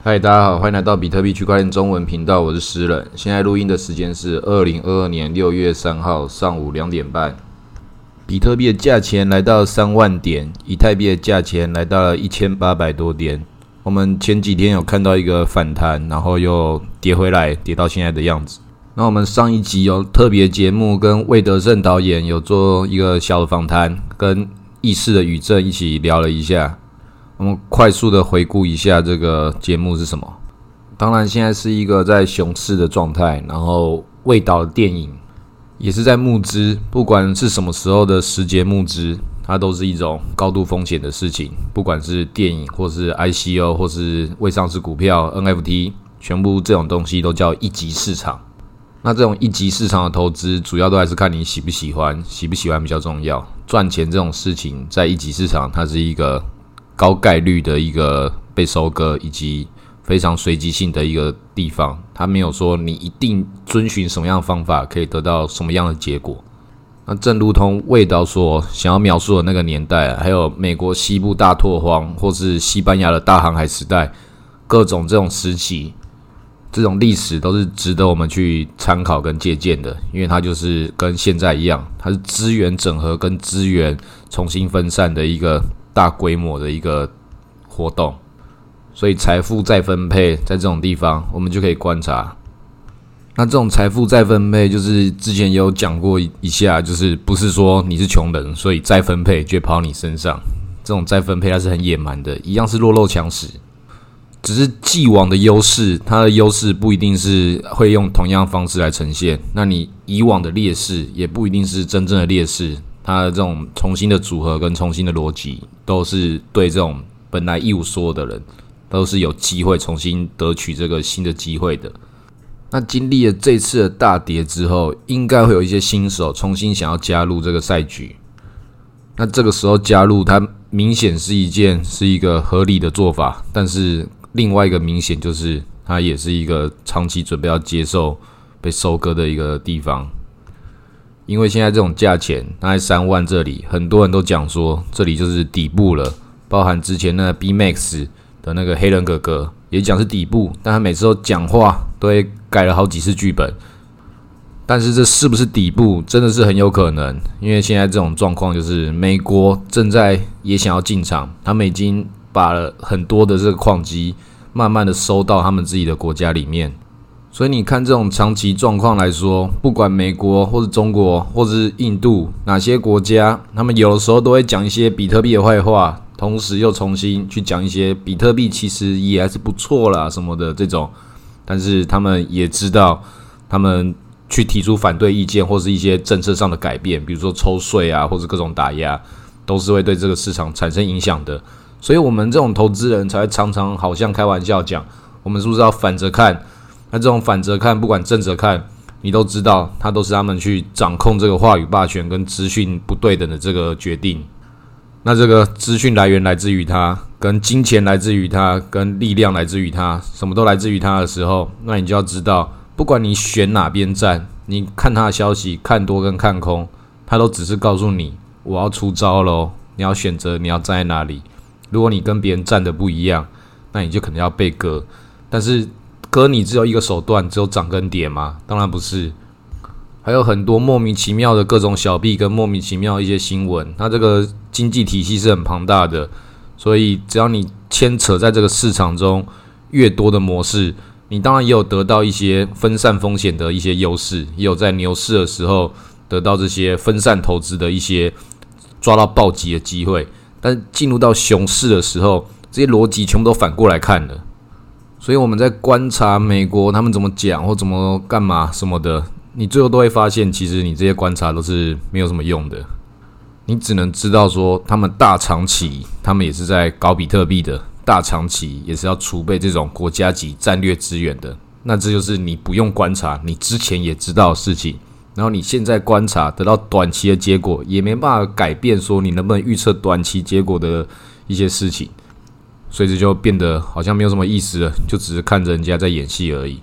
嗨，大家好，欢迎来到比特币区块链中文频道，我是诗人。现在录音的时间是二零二二年六月三号上午两点半。比特币的价钱来到三万点，以太币的价钱来到了一千八百多点。我们前几天有看到一个反弹，然后又跌回来，跌到现在的样子。那我们上一集有特别节目，跟魏德胜导演有做一个小的访谈，跟意识的宇正一起聊了一下。我们快速的回顾一下这个节目是什么。当然，现在是一个在熊市的状态，然后魏导的电影也是在募资，不管是什么时候的时节募资，它都是一种高度风险的事情。不管是电影，或是 ICO，或是未上市股票、NFT，全部这种东西都叫一级市场。那这种一级市场的投资，主要都还是看你喜不喜欢，喜不喜欢比较重要。赚钱这种事情，在一级市场，它是一个高概率的一个被收割，以及非常随机性的一个地方。它没有说你一定遵循什么样的方法，可以得到什么样的结果。那正如同味道所想要描述的那个年代，还有美国西部大拓荒，或是西班牙的大航海时代，各种这种时期。这种历史都是值得我们去参考跟借鉴的，因为它就是跟现在一样，它是资源整合跟资源重新分散的一个大规模的一个活动。所以财富再分配在这种地方，我们就可以观察。那这种财富再分配，就是之前有讲过一下，就是不是说你是穷人，所以再分配就跑你身上。这种再分配它是很野蛮的，一样是弱肉强食。只是既往的优势，它的优势不一定是会用同样方式来呈现。那你以往的劣势也不一定是真正的劣势。它的这种重新的组合跟重新的逻辑，都是对这种本来一无所有的人，都是有机会重新得取这个新的机会的。那经历了这次的大跌之后，应该会有一些新手重新想要加入这个赛局。那这个时候加入，它明显是一件是一个合理的做法，但是。另外一个明显就是，它也是一个长期准备要接受被收割的一个地方，因为现在这种价钱，它在三万这里，很多人都讲说这里就是底部了，包含之前那 B Max 的那个黑人哥哥也讲是底部，但他每次都讲话都会改了好几次剧本，但是这是不是底部，真的是很有可能，因为现在这种状况就是美国正在也想要进场，他们已经把了很多的这个矿机。慢慢的收到他们自己的国家里面，所以你看这种长期状况来说，不管美国或者中国或者是印度哪些国家，他们有的时候都会讲一些比特币的坏话，同时又重新去讲一些比特币其实也还是不错啦什么的这种，但是他们也知道，他们去提出反对意见或是一些政策上的改变，比如说抽税啊或者各种打压，都是会对这个市场产生影响的。所以，我们这种投资人才常常好像开玩笑讲，我们是不是要反着看？那这种反着看，不管正着看，你都知道，它都是他们去掌控这个话语霸权跟资讯不对等的这个决定。那这个资讯来源来自于他，跟金钱来自于他，跟力量来自于他，什么都来自于他的时候，那你就要知道，不管你选哪边站，你看他的消息，看多跟看空，他都只是告诉你，我要出招喽，你要选择你要站在哪里。如果你跟别人站的不一样，那你就可能要被割。但是割你只有一个手段，只有涨跟跌吗？当然不是，还有很多莫名其妙的各种小币跟莫名其妙一些新闻。它这个经济体系是很庞大的，所以只要你牵扯在这个市场中越多的模式，你当然也有得到一些分散风险的一些优势，也有在牛市的时候得到这些分散投资的一些抓到暴击的机会。但进入到熊市的时候，这些逻辑全部都反过来看了。所以我们在观察美国他们怎么讲或怎么干嘛什么的，你最后都会发现，其实你这些观察都是没有什么用的。你只能知道说，他们大长期，他们也是在搞比特币的，大长期也是要储备这种国家级战略资源的。那这就是你不用观察，你之前也知道的事情。然后你现在观察得到短期的结果，也没办法改变说你能不能预测短期结果的一些事情，所以这就变得好像没有什么意思了，就只是看着人家在演戏而已。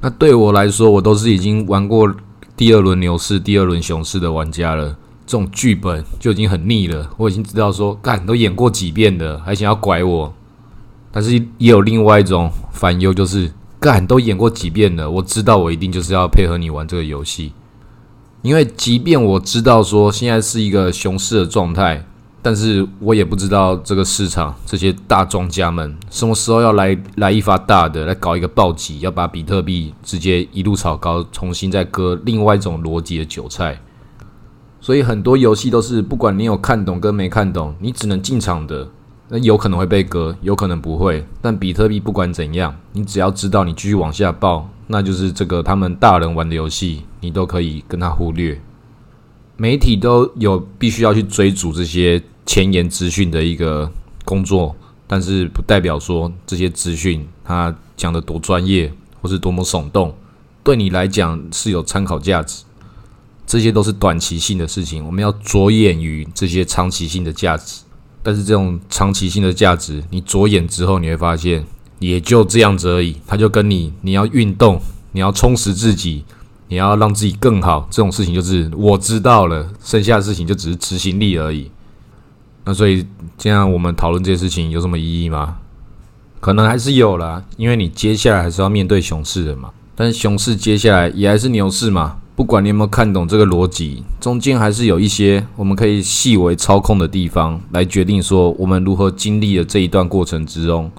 那对我来说，我都是已经玩过第二轮牛市、第二轮熊市的玩家了，这种剧本就已经很腻了。我已经知道说，干都演过几遍了，还想要拐我？但是也有另外一种烦忧，就是干都演过几遍了，我知道我一定就是要配合你玩这个游戏，因为即便我知道说现在是一个熊市的状态。但是我也不知道这个市场这些大庄家们什么时候要来来一发大的，来搞一个暴击，要把比特币直接一路炒高，重新再割另外一种逻辑的韭菜。所以很多游戏都是不管你有看懂跟没看懂，你只能进场的，那有可能会被割，有可能不会。但比特币不管怎样，你只要知道你继续往下爆，那就是这个他们大人玩的游戏，你都可以跟他忽略。媒体都有必须要去追逐这些前沿资讯的一个工作，但是不代表说这些资讯它讲的多专业或是多么耸动，对你来讲是有参考价值。这些都是短期性的事情，我们要着眼于这些长期性的价值。但是这种长期性的价值，你着眼之后，你会发现也就这样子而已。它就跟你你要运动，你要充实自己。你要让自己更好，这种事情就是我知道了，剩下的事情就只是执行力而已。那所以这样我们讨论这些事情有什么意义吗？可能还是有啦，因为你接下来还是要面对熊市的嘛。但是熊市接下来也还是牛市嘛。不管你有没有看懂这个逻辑，中间还是有一些我们可以细微操控的地方，来决定说我们如何经历了这一段过程之中，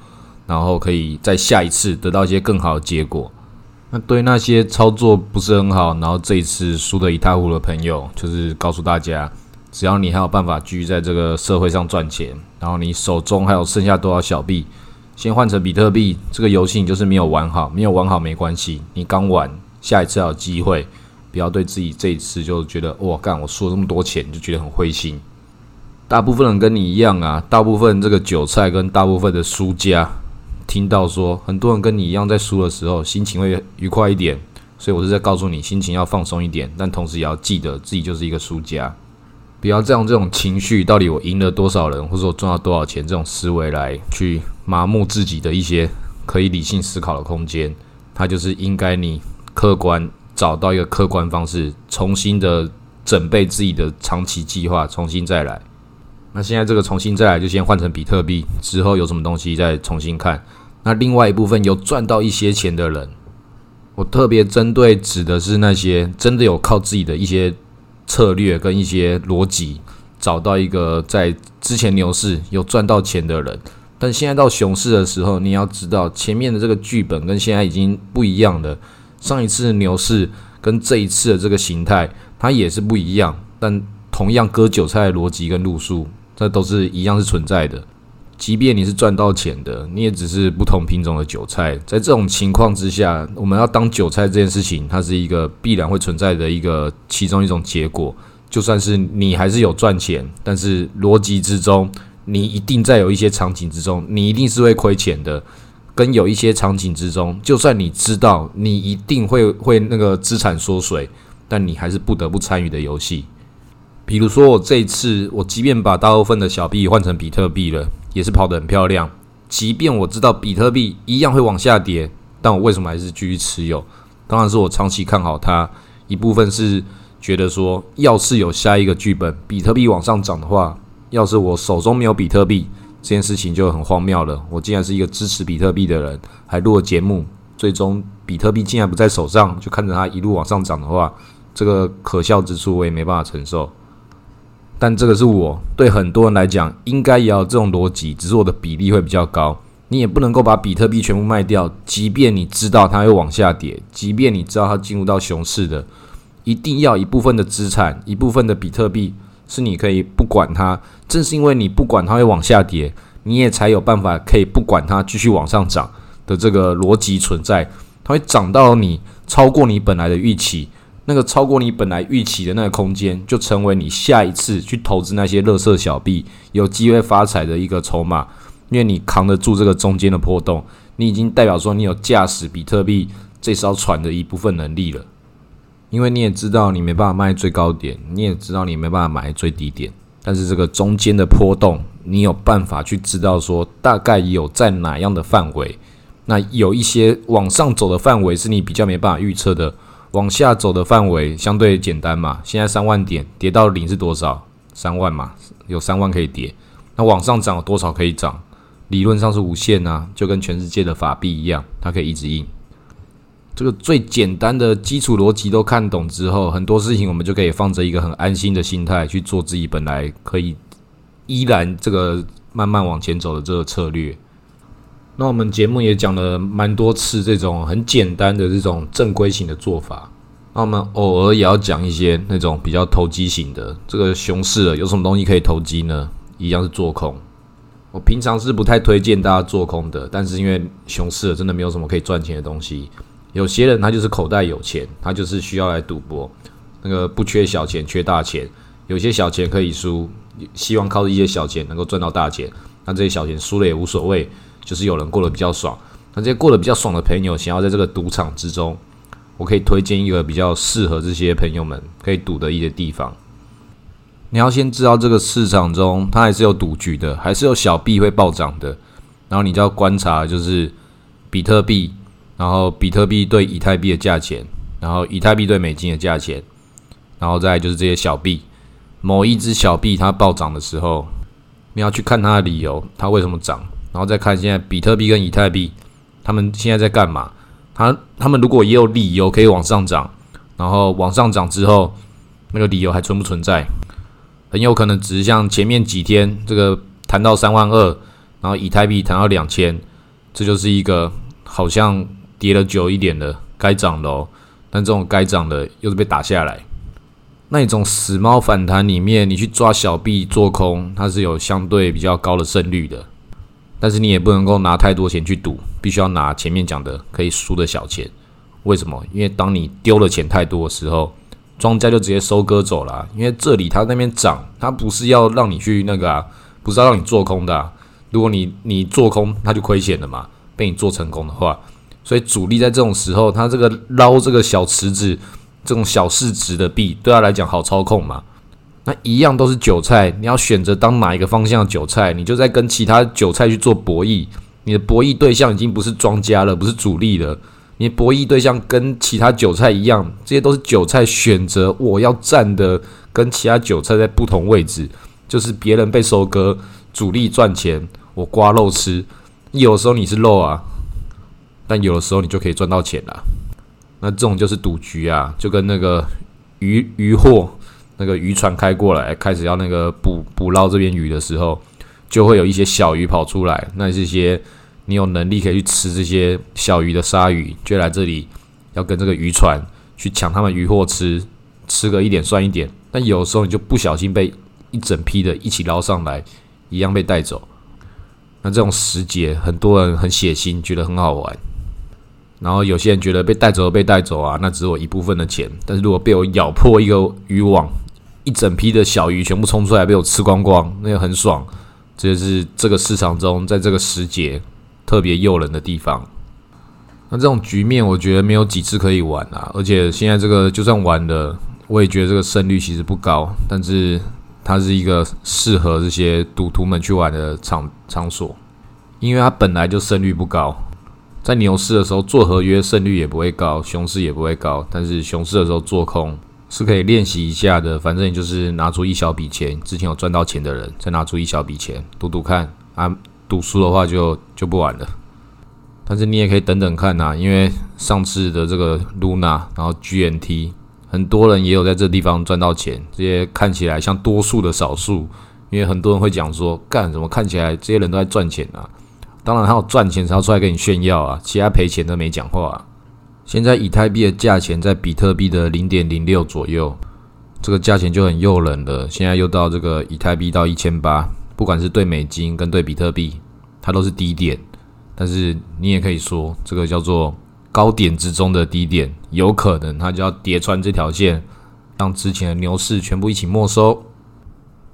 然后可以在下一次得到一些更好的结果。那对那些操作不是很好，然后这一次输得一塌糊涂的朋友，就是告诉大家，只要你还有办法继续在这个社会上赚钱，然后你手中还有剩下多少小币，先换成比特币，这个游戏你就是没有玩好，没有玩好没关系，你刚玩，下一次还有机会，不要对自己这一次就觉得哇干，我输了这么多钱，就觉得很灰心。大部分人跟你一样啊，大部分这个韭菜跟大部分的输家。听到说很多人跟你一样在输的时候心情会愉快一点，所以我是在告诉你心情要放松一点，但同时也要记得自己就是一个输家，不要再用这种情绪，到底我赢了多少人，或者我赚到多少钱这种思维来去麻木自己的一些可以理性思考的空间。它就是应该你客观找到一个客观方式，重新的准备自己的长期计划，重新再来。那现在这个重新再来，就先换成比特币，之后有什么东西再重新看。那另外一部分有赚到一些钱的人，我特别针对指的是那些真的有靠自己的一些策略跟一些逻辑，找到一个在之前牛市有赚到钱的人。但现在到熊市的时候，你要知道前面的这个剧本跟现在已经不一样了。上一次牛市跟这一次的这个形态，它也是不一样，但同样割韭菜的逻辑跟路数，这都是一样是存在的。即便你是赚到钱的，你也只是不同品种的韭菜。在这种情况之下，我们要当韭菜这件事情，它是一个必然会存在的一个其中一种结果。就算是你还是有赚钱，但是逻辑之中，你一定在有一些场景之中，你一定是会亏钱的。跟有一些场景之中，就算你知道你一定会会那个资产缩水，但你还是不得不参与的游戏。比如说，我这一次，我即便把大部分的小币换成比特币了。也是跑得很漂亮，即便我知道比特币一样会往下跌，但我为什么还是继续持有？当然是我长期看好它。一部分是觉得说，要是有下一个剧本，比特币往上涨的话，要是我手中没有比特币，这件事情就很荒谬了。我竟然是一个支持比特币的人，还录了节目，最终比特币竟然不在手上，就看着它一路往上涨的话，这个可笑之处我也没办法承受。但这个是我对很多人来讲，应该也要这种逻辑，只是我的比例会比较高。你也不能够把比特币全部卖掉，即便你知道它会往下跌，即便你知道它进入到熊市的，一定要一部分的资产，一部分的比特币是你可以不管它。正是因为你不管它会往下跌，你也才有办法可以不管它继续往上涨的这个逻辑存在。它会涨到你超过你本来的预期。那个超过你本来预期的那个空间，就成为你下一次去投资那些乐色小币有机会发财的一个筹码，因为你扛得住这个中间的波动，你已经代表说你有驾驶比特币这艘船的一部分能力了。因为你也知道你没办法卖最高点，你也知道你没办法买最低点，但是这个中间的波动，你有办法去知道说大概有在哪样的范围。那有一些往上走的范围是你比较没办法预测的。往下走的范围相对简单嘛，现在三万点跌到零是多少？三万嘛，有三万可以跌。那往上涨多少可以涨？理论上是无限啊，就跟全世界的法币一样，它可以一直印。这个最简单的基础逻辑都看懂之后，很多事情我们就可以放着一个很安心的心态去做自己本来可以依然这个慢慢往前走的这个策略。那我们节目也讲了蛮多次这种很简单的这种正规型的做法。那我们偶尔也要讲一些那种比较投机型的。这个熊市了有什么东西可以投机呢？一样是做空。我平常是不太推荐大家做空的，但是因为熊市了真的没有什么可以赚钱的东西。有些人他就是口袋有钱，他就是需要来赌博，那个不缺小钱，缺大钱。有些小钱可以输，希望靠一些小钱能够赚到大钱。那这些小钱输了也无所谓，就是有人过得比较爽。那这些过得比较爽的朋友，想要在这个赌场之中，我可以推荐一个比较适合这些朋友们可以赌的一些地方。你要先知道这个市场中它还是有赌局的，还是有小币会暴涨的。然后你就要观察，就是比特币。然后比特币对以太币的价钱，然后以太币对美金的价钱，然后再就是这些小币，某一只小币它暴涨的时候，你要去看它的理由，它为什么涨，然后再看现在比特币跟以太币，他们现在在干嘛？它他们如果也有理由可以往上涨，然后往上涨之后，那个理由还存不存在？很有可能只是像前面几天这个谈到三万二，然后以太币谈到两千，这就是一个好像。跌了久一点的，该涨的哦，但这种该涨的又是被打下来。那一种死猫反弹里面，你去抓小币做空，它是有相对比较高的胜率的。但是你也不能够拿太多钱去赌，必须要拿前面讲的可以输的小钱。为什么？因为当你丢了钱太多的时候，庄家就直接收割走了。因为这里它那边涨，它不是要让你去那个啊，不是要让你做空的。如果你你做空，它就亏钱了嘛。被你做成功的话。所以主力在这种时候，他这个捞这个小池子、这种小市值的币，对他来讲好操控嘛？那一样都是韭菜，你要选择当哪一个方向的韭菜，你就在跟其他韭菜去做博弈。你的博弈对象已经不是庄家了，不是主力了，你博弈对象跟其他韭菜一样，这些都是韭菜选择我要站的，跟其他韭菜在不同位置，就是别人被收割，主力赚钱，我刮肉吃。有时候你是肉啊。但有的时候你就可以赚到钱了，那这种就是赌局啊，就跟那个渔渔获那个渔船开过来，开始要那个捕捕捞这边鱼的时候，就会有一些小鱼跑出来。那这些你有能力可以去吃这些小鱼的鲨鱼，就来这里要跟这个渔船去抢他们渔获吃，吃个一点算一点。但有时候你就不小心被一整批的一起捞上来，一样被带走。那这种时节，很多人很血腥，觉得很好玩。然后有些人觉得被带走被带走啊，那只有一部分的钱。但是如果被我咬破一个渔网，一整批的小鱼全部冲出来被我吃光光，那个很爽。这就是这个市场中在这个时节特别诱人的地方。那这种局面，我觉得没有几次可以玩啊。而且现在这个就算玩的，我也觉得这个胜率其实不高。但是它是一个适合这些赌徒们去玩的场场所，因为它本来就胜率不高。在牛市的时候做合约胜率也不会高，熊市也不会高。但是熊市的时候做空是可以练习一下的。反正你就是拿出一小笔钱，之前有赚到钱的人再拿出一小笔钱赌赌看啊，赌输的话就就不玩了。但是你也可以等等看呐，因为上次的这个 Luna，然后 GNT，很多人也有在这地方赚到钱。这些看起来像多数的少数，因为很多人会讲说，干什么看起来这些人都在赚钱啊？当然，他有赚钱才要出来跟你炫耀啊！其他赔钱都没讲话。现在以太币的价钱在比特币的零点零六左右，这个价钱就很诱人了。现在又到这个以太币到一千八，不管是对美金跟对比特币，它都是低点。但是你也可以说，这个叫做高点之中的低点，有可能它就要叠穿这条线，让之前的牛市全部一起没收。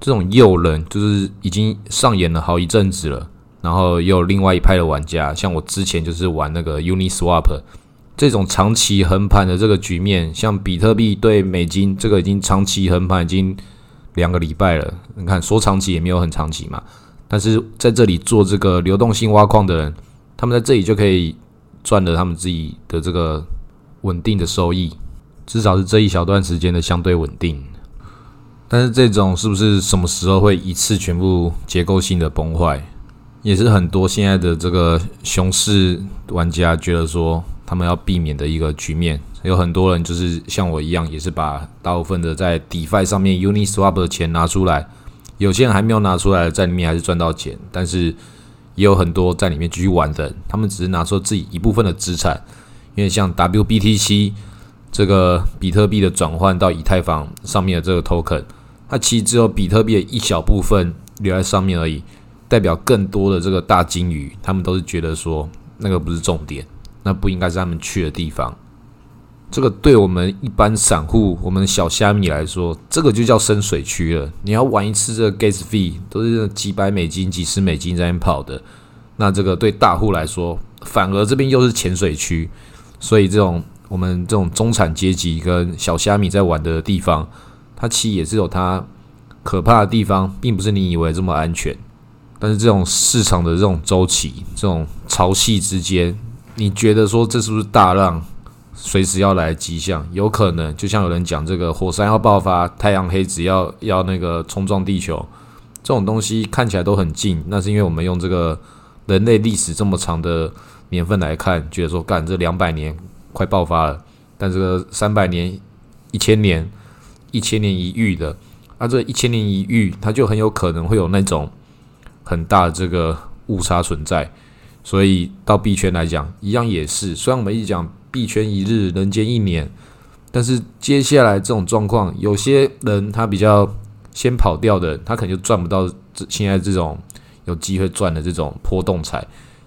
这种诱人就是已经上演了好一阵子了。然后又另外一派的玩家，像我之前就是玩那个 Uniswap 这种长期横盘的这个局面，像比特币对美金这个已经长期横盘已经两个礼拜了。你看说长期也没有很长期嘛，但是在这里做这个流动性挖矿的人，他们在这里就可以赚了他们自己的这个稳定的收益，至少是这一小段时间的相对稳定。但是这种是不是什么时候会一次全部结构性的崩坏？也是很多现在的这个熊市玩家觉得说他们要避免的一个局面。有很多人就是像我一样，也是把大部分的在 DeFi 上面 Uniswap 的钱拿出来。有些人还没有拿出来，在里面还是赚到钱，但是也有很多在里面继续玩的，他们只是拿出自己一部分的资产。因为像 WBTC 这个比特币的转换到以太坊上面的这个 token，它其实只有比特币的一小部分留在上面而已，代表更多的这个大金鱼，他们都是觉得说那个不是重点，那不应该是他们去的地方。这个对我们一般散户、我们小虾米来说，这个就叫深水区了。你要玩一次这个 gas fee 都是几百美金、几十美金在那跑的，那这个对大户来说，反而这边又是浅水区。所以这种我们这种中产阶级跟小虾米在玩的地方，它其实也是有它可怕的地方，并不是你以为这么安全。但是这种市场的这种周期、这种潮汐之间，你觉得说这是不是大浪？随时要来迹象，有可能就像有人讲，这个火山要爆发，太阳黑子要要那个冲撞地球，这种东西看起来都很近，那是因为我们用这个人类历史这么长的年份来看，觉得说干这两百年快爆发了，但这个三百年、一千年、一千年一遇的，那这一千年一遇，它就很有可能会有那种很大的这个误差存在，所以到币圈来讲，一样也是，虽然我们一直讲。币圈一日，人间一年。但是接下来这种状况，有些人他比较先跑掉的，他可能就赚不到现在这种有机会赚的这种波动财。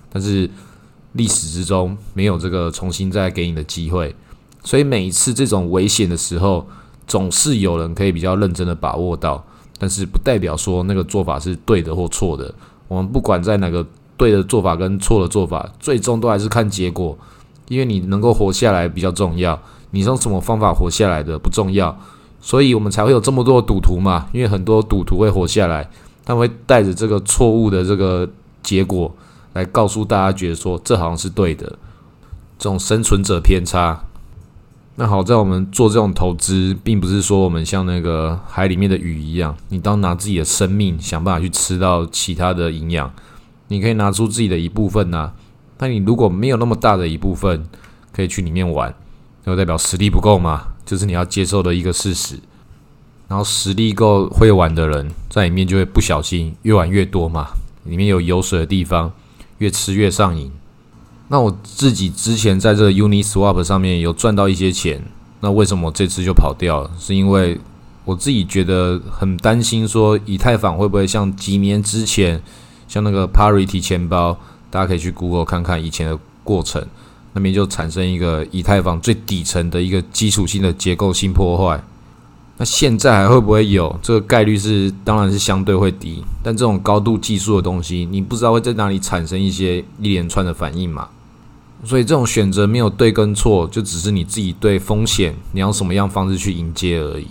但是历史之中没有这个重新再给你的机会，所以每一次这种危险的时候，总是有人可以比较认真的把握到。但是不代表说那个做法是对的或错的。我们不管在哪个对的做法跟错的做法，最终都还是看结果。因为你能够活下来比较重要，你用什么方法活下来的不重要，所以我们才会有这么多赌徒嘛。因为很多赌徒会活下来，他会带着这个错误的这个结果来告诉大家，觉得说这好像是对的，这种生存者偏差。那好在我们做这种投资，并不是说我们像那个海里面的鱼一样，你当拿自己的生命想办法去吃到其他的营养，你可以拿出自己的一部分呐。那你如果没有那么大的一部分可以去里面玩，就代表实力不够嘛？就是你要接受的一个事实。然后实力够会玩的人在里面就会不小心越玩越多嘛。里面有油水的地方，越吃越上瘾。那我自己之前在这个 Uniswap 上面有赚到一些钱，那为什么这次就跑掉了？是因为我自己觉得很担心，说以太坊会不会像几年之前，像那个 Parity 钱包。大家可以去 Google 看看以前的过程，那边就产生一个以太坊最底层的一个基础性的结构性破坏。那现在还会不会有？这个概率是当然是相对会低，但这种高度技术的东西，你不知道会在哪里产生一些一连串的反应嘛？所以这种选择没有对跟错，就只是你自己对风险你要什么样方式去迎接而已。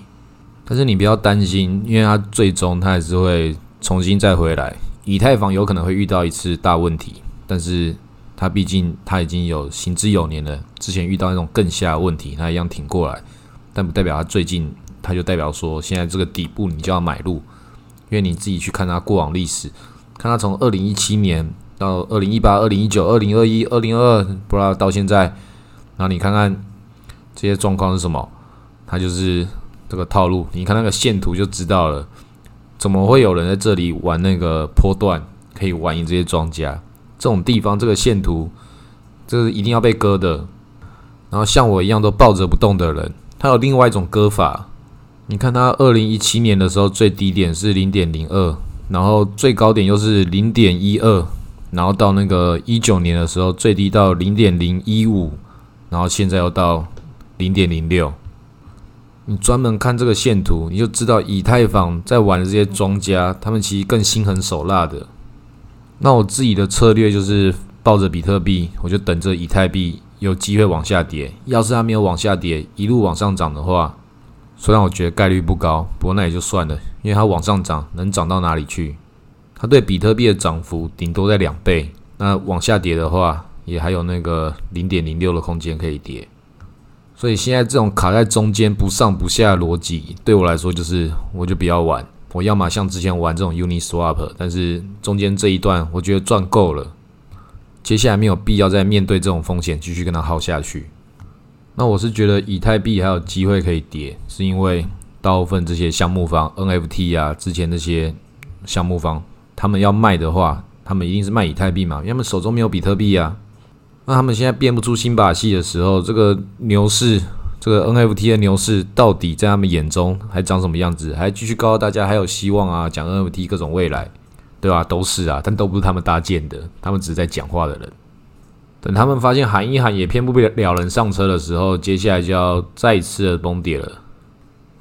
但是你不要担心，因为它最终它还是会重新再回来。以太坊有可能会遇到一次大问题。但是它毕竟它已经有行之有年了，之前遇到那种更下问题，它一样挺过来。但不代表它最近，它就代表说现在这个底部你就要买入，因为你自己去看它过往历史，看它从二零一七年到二零一八、二零一九、二零二一、二零二二，不知道到现在，然后你看看这些状况是什么，它就是这个套路。你看那个线图就知道了，怎么会有人在这里玩那个坡段，可以玩赢这些庄家？这种地方，这个线图，这是一定要被割的。然后像我一样都抱着不动的人，他有另外一种割法。你看他二零一七年的时候最低点是零点零二，然后最高点又是零点一二，然后到那个一九年的时候最低到零点零一五，然后现在又到零点零六。你专门看这个线图，你就知道以太坊在玩的这些庄家，他们其实更心狠手辣的。那我自己的策略就是抱着比特币，我就等着以太币有机会往下跌。要是它没有往下跌，一路往上涨的话，虽然我觉得概率不高，不过那也就算了，因为它往上涨能涨到哪里去？它对比特币的涨幅顶多在两倍，那往下跌的话，也还有那个零点零六的空间可以跌。所以现在这种卡在中间不上不下的逻辑，对我来说就是我就不要玩，我要么像之前玩这种 Uniswap，但是中间这一段我觉得赚够了，接下来没有必要再面对这种风险继续跟它耗下去。那我是觉得以太币还有机会可以跌，是因为大部分这些项目方 NFT 啊，之前那些项目方他们要卖的话，他们一定是卖以太币嘛，因为他们手中没有比特币啊。那他们现在变不出新把戏的时候，这个牛市，这个 NFT 的牛市到底在他们眼中还长什么样子？还继续告诉大家还有希望啊，讲 NFT 各种未来，对吧？都是啊，但都不是他们搭建的，他们只是在讲话的人。等他们发现喊一喊也骗不了人上车的时候，接下来就要再一次的崩跌了。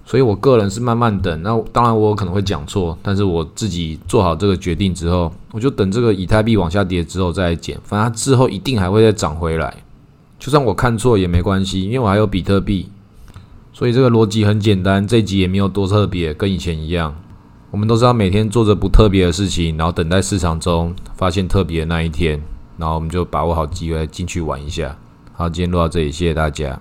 所以我个人是慢慢等。那当然我可能会讲错，但是我自己做好这个决定之后，我就等这个以太币往下跌之后再减。反正它之后一定还会再涨回来，就算我看错也没关系，因为我还有比特币。所以这个逻辑很简单，这集也没有多特别，跟以前一样。我们都知道每天做着不特别的事情，然后等待市场中发现特别的那一天。然后我们就把握好机会进去玩一下。好，今天录到这里，谢谢大家。